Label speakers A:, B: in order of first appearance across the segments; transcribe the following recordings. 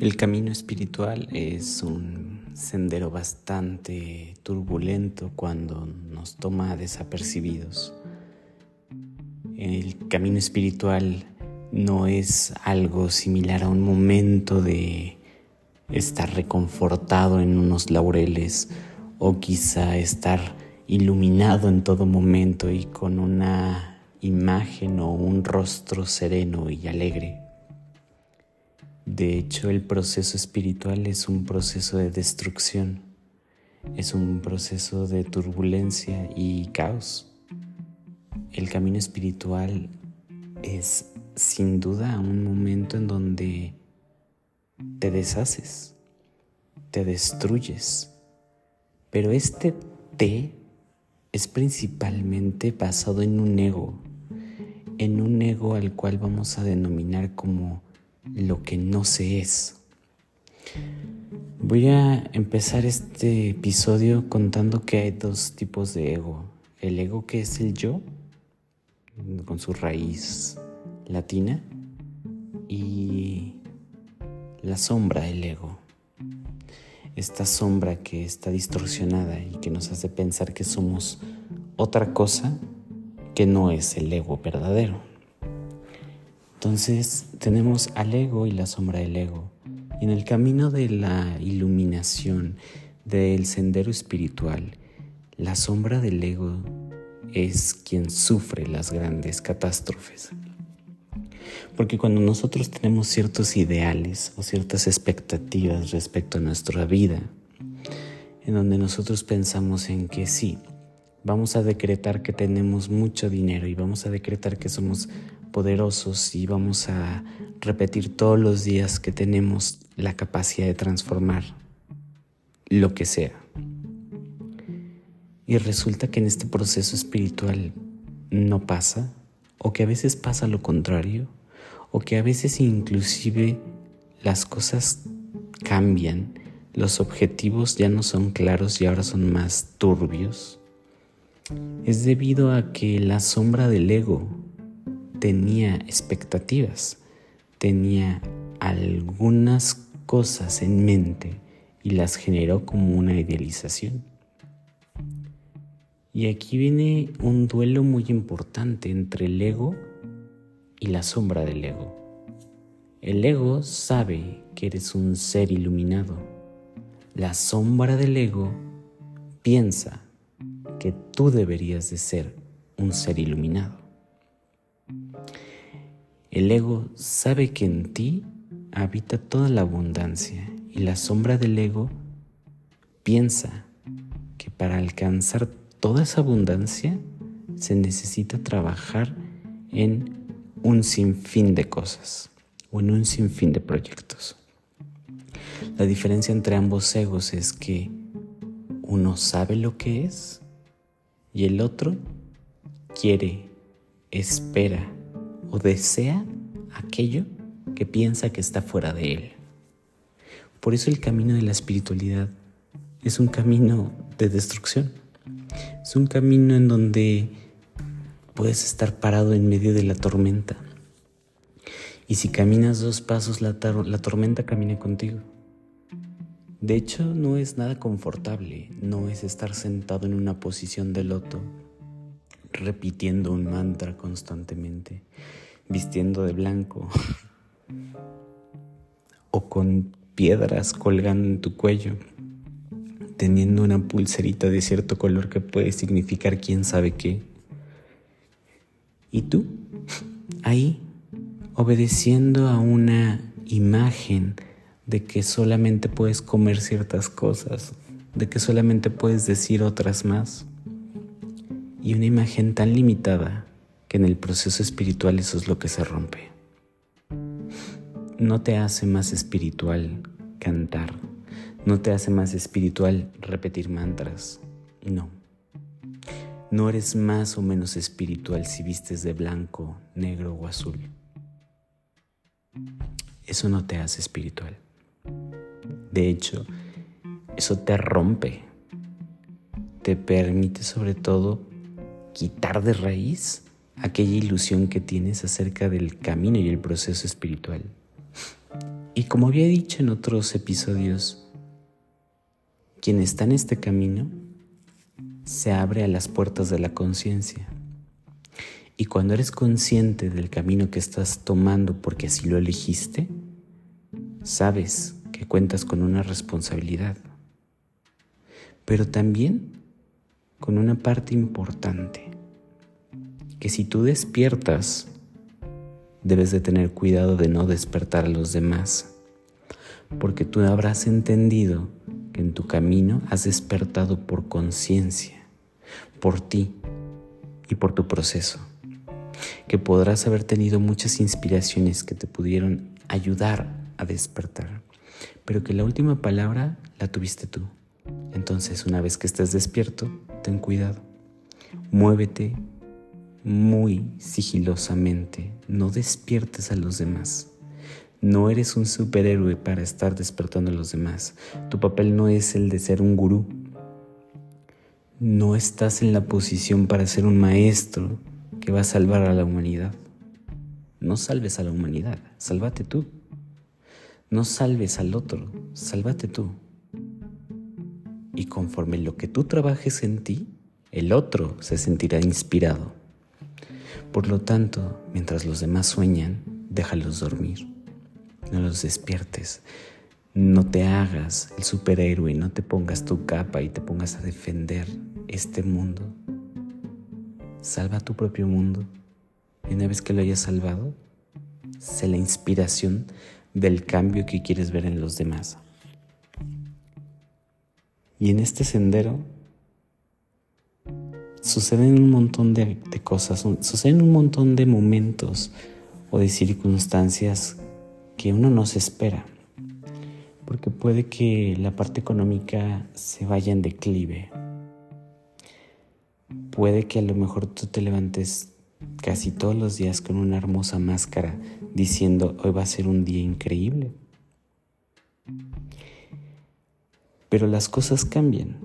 A: El camino espiritual es un sendero bastante turbulento cuando nos toma desapercibidos. El camino espiritual no es algo similar a un momento de estar reconfortado en unos laureles o quizá estar iluminado en todo momento y con una imagen o un rostro sereno y alegre. De hecho, el proceso espiritual es un proceso de destrucción, es un proceso de turbulencia y caos. El camino espiritual es sin duda un momento en donde te deshaces, te destruyes, pero este te es principalmente basado en un ego, en un ego al cual vamos a denominar como lo que no se es. Voy a empezar este episodio contando que hay dos tipos de ego. El ego que es el yo, con su raíz latina, y la sombra del ego. Esta sombra que está distorsionada y que nos hace pensar que somos otra cosa que no es el ego verdadero. Entonces tenemos al ego y la sombra del ego. Y en el camino de la iluminación, del sendero espiritual, la sombra del ego es quien sufre las grandes catástrofes. Porque cuando nosotros tenemos ciertos ideales o ciertas expectativas respecto a nuestra vida, en donde nosotros pensamos en que sí, vamos a decretar que tenemos mucho dinero y vamos a decretar que somos poderosos y vamos a repetir todos los días que tenemos la capacidad de transformar lo que sea. Y resulta que en este proceso espiritual no pasa, o que a veces pasa lo contrario, o que a veces inclusive las cosas cambian, los objetivos ya no son claros y ahora son más turbios, es debido a que la sombra del ego tenía expectativas, tenía algunas cosas en mente y las generó como una idealización. Y aquí viene un duelo muy importante entre el ego y la sombra del ego. El ego sabe que eres un ser iluminado. La sombra del ego piensa que tú deberías de ser un ser iluminado. El ego sabe que en ti habita toda la abundancia y la sombra del ego piensa que para alcanzar toda esa abundancia se necesita trabajar en un sinfín de cosas o en un sinfín de proyectos. La diferencia entre ambos egos es que uno sabe lo que es y el otro quiere, espera o desea aquello que piensa que está fuera de él. Por eso el camino de la espiritualidad es un camino de destrucción. Es un camino en donde puedes estar parado en medio de la tormenta. Y si caminas dos pasos, la, la tormenta camina contigo. De hecho, no es nada confortable, no es estar sentado en una posición de loto, repitiendo un mantra constantemente, vistiendo de blanco o con piedras colgando en tu cuello, teniendo una pulserita de cierto color que puede significar quién sabe qué. Y tú, ahí, obedeciendo a una imagen de que solamente puedes comer ciertas cosas, de que solamente puedes decir otras más. Y una imagen tan limitada que en el proceso espiritual eso es lo que se rompe. No te hace más espiritual cantar, no te hace más espiritual repetir mantras, no. No eres más o menos espiritual si vistes de blanco, negro o azul. Eso no te hace espiritual. De hecho, eso te rompe. Te permite sobre todo quitar de raíz aquella ilusión que tienes acerca del camino y el proceso espiritual. Y como había dicho en otros episodios, quien está en este camino se abre a las puertas de la conciencia. Y cuando eres consciente del camino que estás tomando porque así lo elegiste, sabes que cuentas con una responsabilidad, pero también con una parte importante, que si tú despiertas, debes de tener cuidado de no despertar a los demás, porque tú habrás entendido que en tu camino has despertado por conciencia, por ti y por tu proceso que podrás haber tenido muchas inspiraciones que te pudieron ayudar a despertar, pero que la última palabra la tuviste tú. Entonces, una vez que estés despierto, ten cuidado. Muévete muy sigilosamente. No despiertes a los demás. No eres un superhéroe para estar despertando a los demás. Tu papel no es el de ser un gurú. No estás en la posición para ser un maestro que va a salvar a la humanidad. No salves a la humanidad, sálvate tú. No salves al otro, sálvate tú. Y conforme lo que tú trabajes en ti, el otro se sentirá inspirado. Por lo tanto, mientras los demás sueñan, déjalos dormir. No los despiertes. No te hagas el superhéroe, no te pongas tu capa y te pongas a defender este mundo salva tu propio mundo y una vez que lo hayas salvado, sé la inspiración del cambio que quieres ver en los demás. Y en este sendero suceden un montón de, cosas, suceden un montón de momentos o de circunstancias que uno no se espera. Porque puede que la parte económica se vaya en declive puede que a lo mejor tú te levantes casi todos los días con una hermosa máscara diciendo hoy va a ser un día increíble. Pero las cosas cambian.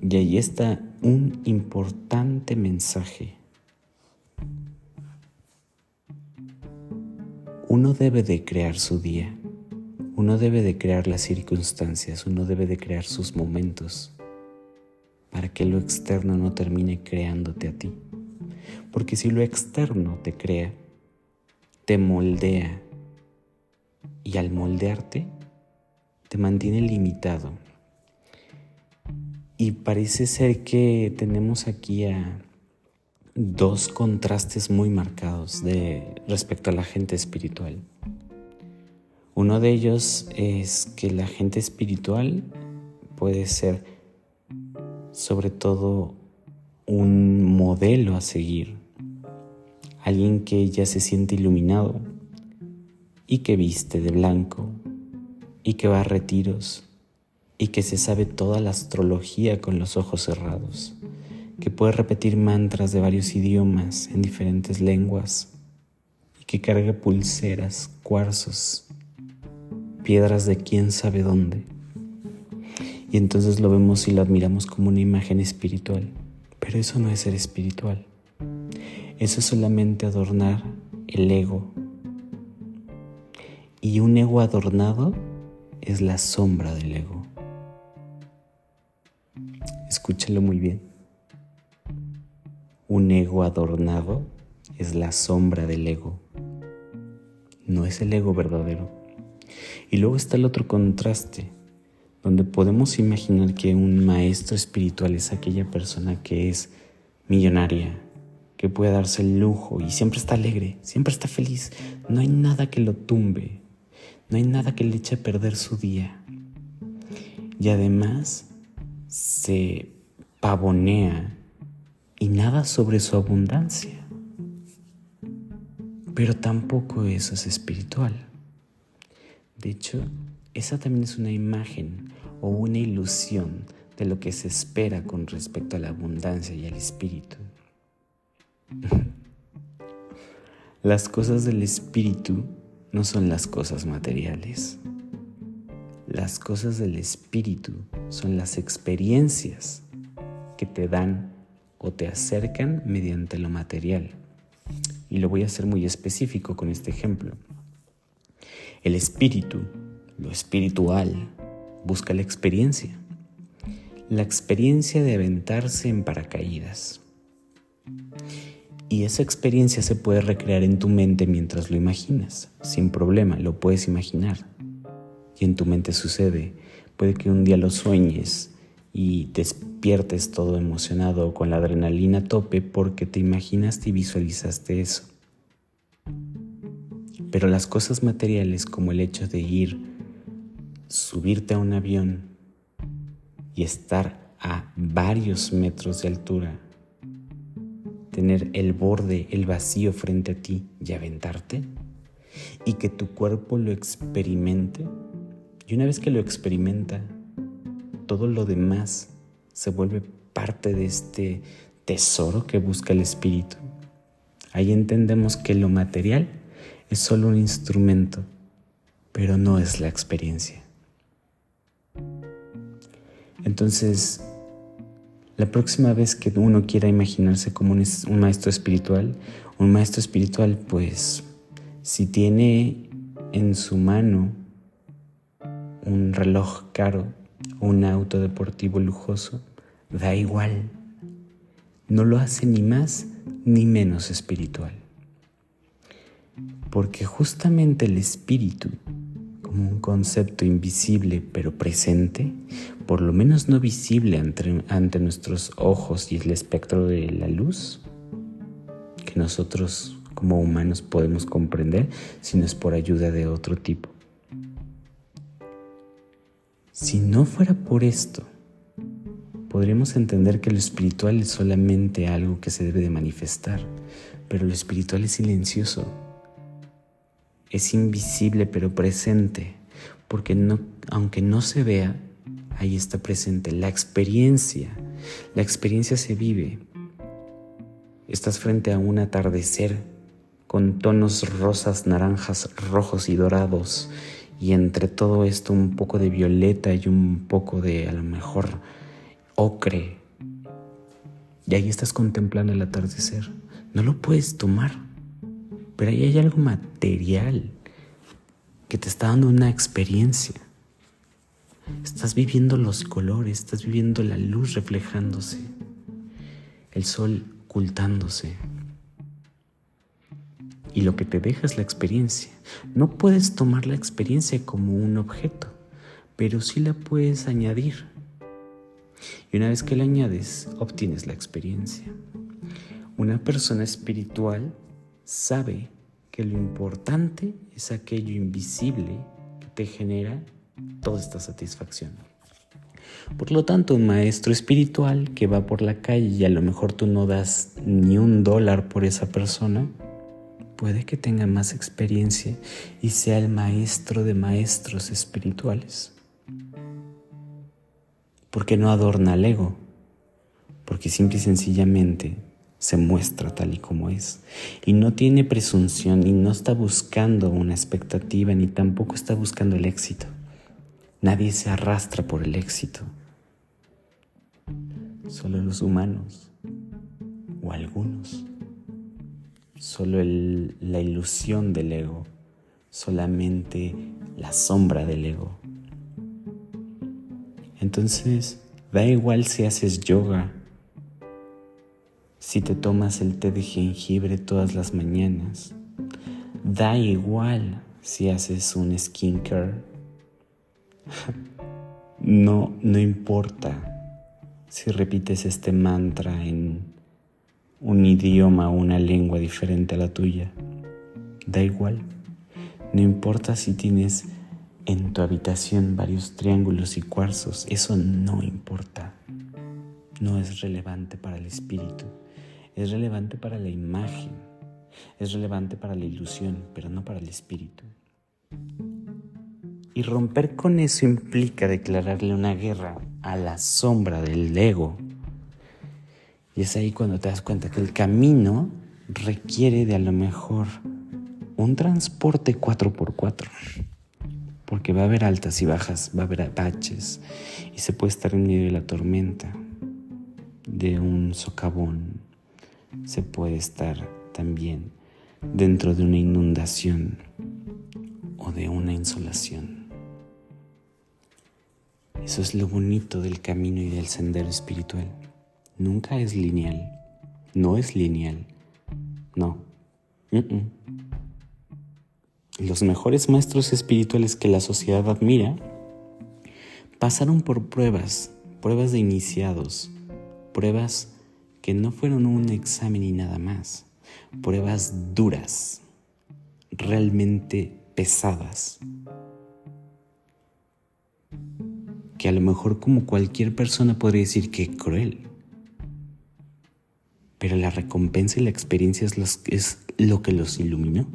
A: Y ahí está un importante mensaje. Uno debe de crear su día. Uno debe de crear las circunstancias. Uno debe de crear sus momentos para que lo externo no termine creándote a ti. Porque si lo externo te crea, te moldea y al moldearte te mantiene limitado. Y parece ser que tenemos aquí dos contrastes muy marcados de respecto a la gente espiritual. Uno de ellos es que la gente espiritual puede ser sobre todo un modelo a seguir, alguien que ya se siente iluminado y que viste de blanco y que va a retiros y que se sabe toda la astrología con los ojos cerrados, que puede repetir mantras de varios idiomas en diferentes lenguas y que carga pulseras, cuarzos, piedras de quién sabe dónde y entonces lo vemos y lo admiramos como una imagen espiritual. Pero eso no es ser espiritual. Eso es solamente adornar el ego. Y un ego adornado es la sombra del ego. Escúchalo muy bien. Un ego adornado es la sombra del ego. No es el ego verdadero. Y luego está el otro contraste donde podemos imaginar que un maestro espiritual es aquella persona que es millonaria, que puede darse el lujo y siempre está alegre, siempre está feliz. No hay nada que lo tumbe, no hay nada que le eche a perder su día. Y además se pavonea y nada sobre su abundancia. Pero tampoco eso es espiritual. De hecho, esa también es una imagen o una ilusión de lo que se espera con respecto a la abundancia y al espíritu. Las cosas del espíritu no son las cosas materiales. Las cosas del espíritu son las experiencias que te dan o te acercan mediante lo material. Y lo voy a hacer muy específico con este ejemplo. El espíritu, lo espiritual, busca la experiencia. La experiencia de aventarse en paracaídas. Y esa experiencia se puede recrear en tu mente mientras lo imaginas, sin problema, lo puedes imaginar. Y en tu mente sucede. Puede que un día lo sueñes y despiertes todo emocionado con la adrenalina a tope porque te imaginaste y visualizaste eso. Pero las cosas materiales como el hecho de ir, subirte a un avión y estar a varios metros de altura, tener el borde, el vacío frente a ti y aventarte, y que tu cuerpo lo experimente, y una vez que lo experimenta, todo lo demás se vuelve parte de este tesoro que busca el espíritu. Ahí entendemos que lo material es solo un instrumento, pero no es la experiencia. Entonces, la próxima vez que uno quiera imaginarse como un, maestro espiritual, un maestro espiritual, pues, si tiene en su mano un reloj caro, un auto deportivo lujoso, da igual. No lo hace ni más ni menos espiritual. Porque justamente el espíritu, un concepto invisible pero presente, por lo menos no visible ante, ante nuestros ojos y el espectro de la luz, que nosotros como humanos podemos comprender si no es por ayuda de otro tipo. Si no fuera por esto, podríamos entender que lo espiritual es solamente algo que se debe de manifestar, pero lo espiritual es silencioso, es invisible pero presente, porque no, aunque no se vea, ahí está presente la experiencia. La experiencia se vive. Estás frente a un atardecer con tonos rosas, naranjas, rojos y dorados y entre todo esto un poco de violeta y un poco de a lo mejor ocre. Y ahí estás contemplando el atardecer. No lo puedes tomar, pero ahí hay algo material que te está dando una experiencia. Estás viviendo los colores, estás viviendo la luz reflejándose, el sol ocultándose y lo que te deja es la experiencia. No puedes tomar la experiencia como un objeto, pero sí la puedes añadir. Y una vez que la añades, obtienes la experiencia. Una persona espiritual sabe que lo importante es aquello invisible que te genera toda esta satisfacción. Por lo tanto, un maestro espiritual que va por la calle y a lo mejor tú no das ni un dólar por esa persona, puede que tenga más experiencia y sea el maestro de maestros espirituales. Porque no adorna al ego, porque simple y sencillamente se muestra tal y como es. Y no tiene presunción y no está buscando una expectativa ni tampoco está buscando el éxito. Nadie se arrastra por el éxito. Solo los humanos o algunos solo la ilusión del ego, solamente la sombra del ego. Entonces, da igual si haces yoga, si te tomas el té de jengibre todas las mañanas, da igual si haces un skincare. No, no importa si repites este mantra en un idioma o una lengua diferente a la tuya. Da igual. No importa si tienes en tu habitación varios triángulos y cuarzos, eso no importa. No es relevante para el espíritu, es relevante para la imagen, es relevante para la ilusión, pero no para el espíritu. Y romper con eso implica declararle una guerra a la sombra del ego y es ahí cuando te das cuenta que el camino requiere de a lo mejor un transporte 4x4. Porque va a haber altas y bajas, va a haber baches y se puede estar en medio de la tormenta, de un socavón. Se puede estar también dentro de una inundación o de una insolación. Eso es lo bonito del camino y del sendero espiritual. Nunca es lineal. No es lineal. No. Los mejores maestros espirituales que la sociedad admira pasaron por pruebas, pruebas de iniciados, pruebas que no fueron un examen y nada más, pruebas duras, realmente pesadas, que a lo mejor como cualquier persona podría decir que cruel, pero la recompensa y la experiencia es, es lo que los iluminó.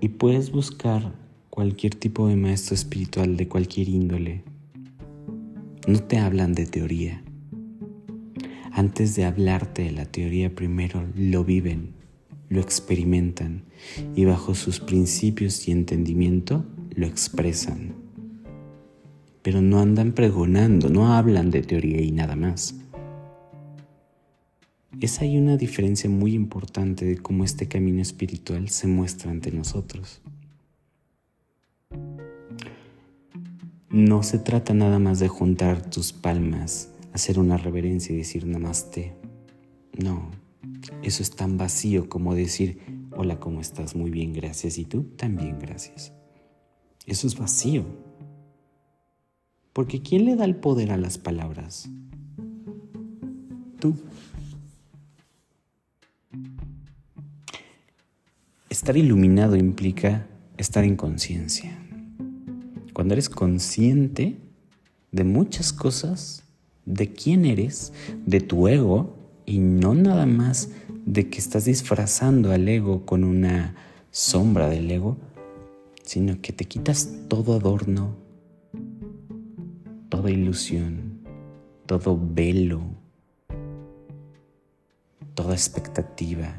A: Y puedes buscar cualquier tipo de maestro espiritual de cualquier índole. No te hablan de teoría. Antes de hablarte de la teoría, primero lo viven, lo experimentan y bajo sus principios y entendimiento lo expresan. Pero no andan pregonando, no hablan de teoría y nada más. Es ahí una diferencia muy importante de cómo este camino espiritual se muestra ante nosotros. No se trata nada más de juntar tus palmas, hacer una reverencia y decir namaste. No, eso es tan vacío como decir, hola, ¿cómo estás? Muy bien, gracias. Y tú también, gracias. Eso es vacío. Porque ¿quién le da el poder a las palabras? Tú. Estar iluminado implica estar en conciencia. Cuando eres consciente de muchas cosas, de quién eres, de tu ego, y no nada más de que estás disfrazando al ego con una sombra del ego, sino que te quitas todo adorno, toda ilusión, todo velo, toda expectativa,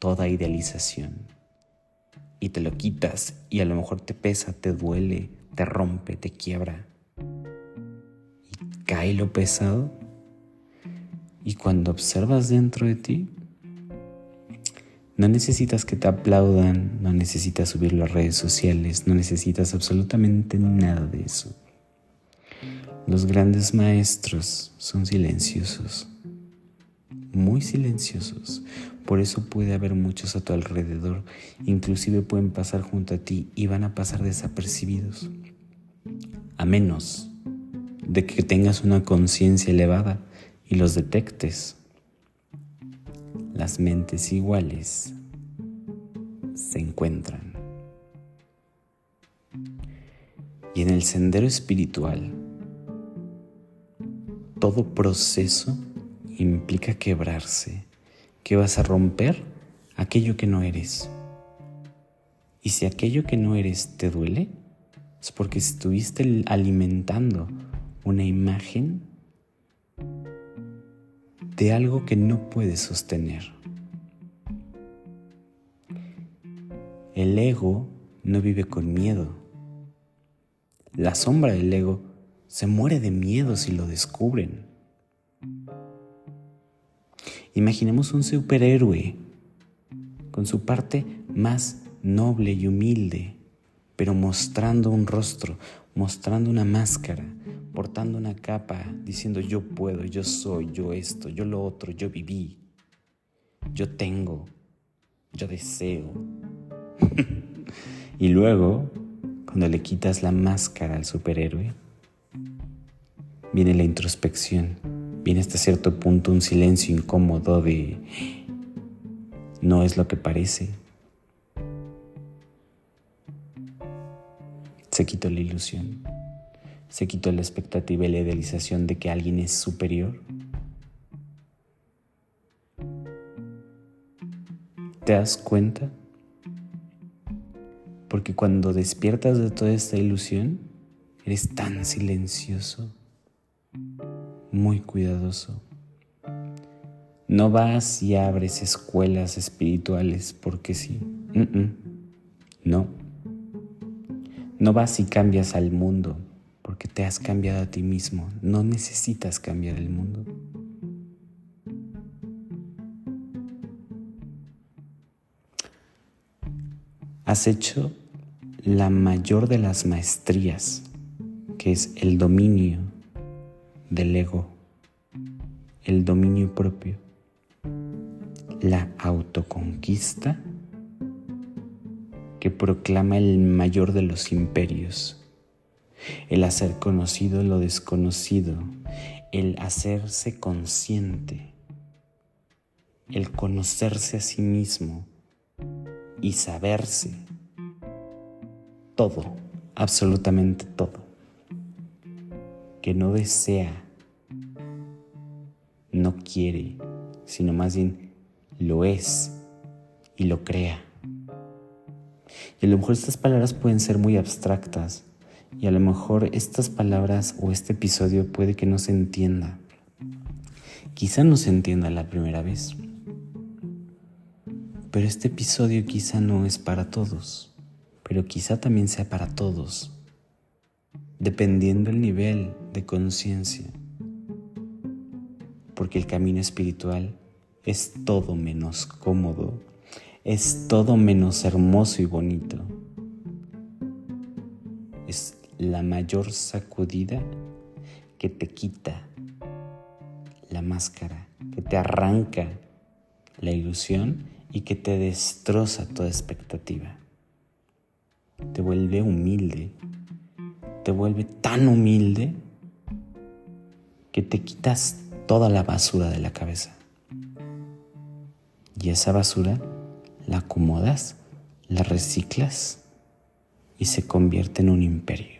A: toda idealización. Y te lo quitas y a lo mejor te pesa, te duele, te rompe, te quiebra. Y cae lo pesado y cuando observas dentro de ti, no necesitas que te aplaudan, no necesitas subirlo a redes sociales, no necesitas absolutamente nada de eso. Los grandes maestros son silenciosos, muy silenciosos. Por eso puede haber muchos a tu alrededor, inclusive pueden pasar junto a ti y van a pasar desapercibidos. A menos de que tengas una conciencia elevada y los detectes. Las mentes iguales se encuentran. Y en el sendero espiritual, todo proceso implica quebrarse, que vas a romper aquello que no eres. Y si aquello que no eres te duele, es porque estuviste alimentando una imagen de algo que no puedes sostener. El ego no vive con miedo. La sombra del ego se muere de miedo si lo descubren. Imaginemos un superhéroe con su parte más noble y humilde, pero mostrando un rostro, mostrando una máscara, portando una capa, diciendo yo puedo, yo soy, yo esto, yo lo otro, yo viví, yo tengo, yo deseo. y luego, cuando le quitas la máscara al superhéroe, viene la introspección, viene hasta cierto punto un silencio incómodo de no es lo que parece. Se quitó la ilusión. Se quitó la expectativa y la idealización de que alguien es superior. ¿Te das cuenta? Porque cuando despiertas de toda esta ilusión, eres tan silencioso, muy cuidadoso. No vas y abres escuelas espirituales porque sí. No. No vas y cambias al mundo porque te has cambiado a ti mismo. No necesitas cambiar el mundo. has hecho la mayor de las maestrías, que es el dominio del ego, el dominio propio, la autoconquista que proclama el mayor de los imperios, el hacer conocido lo desconocido, el hacerse consciente, el conocerse a sí mismo y saberse todo, absolutamente todo, que no desea, no quiere, sino más bien lo es y lo crea. Y a lo mejor estas palabras pueden ser muy abstractas y a lo mejor estas palabras o este episodio puede que no se entienda. Quizá no se entienda la primera vez. Pero este episodio quizá no es para todos, pero quizá también sea para todos, dependiendo el nivel de conciencia. Porque el camino espiritual es todo menos cómodo, es todo menos hermoso y bonito. Es la mayor sacudida que te quita la máscara, que te arranca la ilusión y que te destroza toda expectativa. Te vuelve humilde, te vuelve tan humilde que te quitas toda la basura de la cabeza. Y esa basura la acomodas, la reciclas y se convierte en un imperio.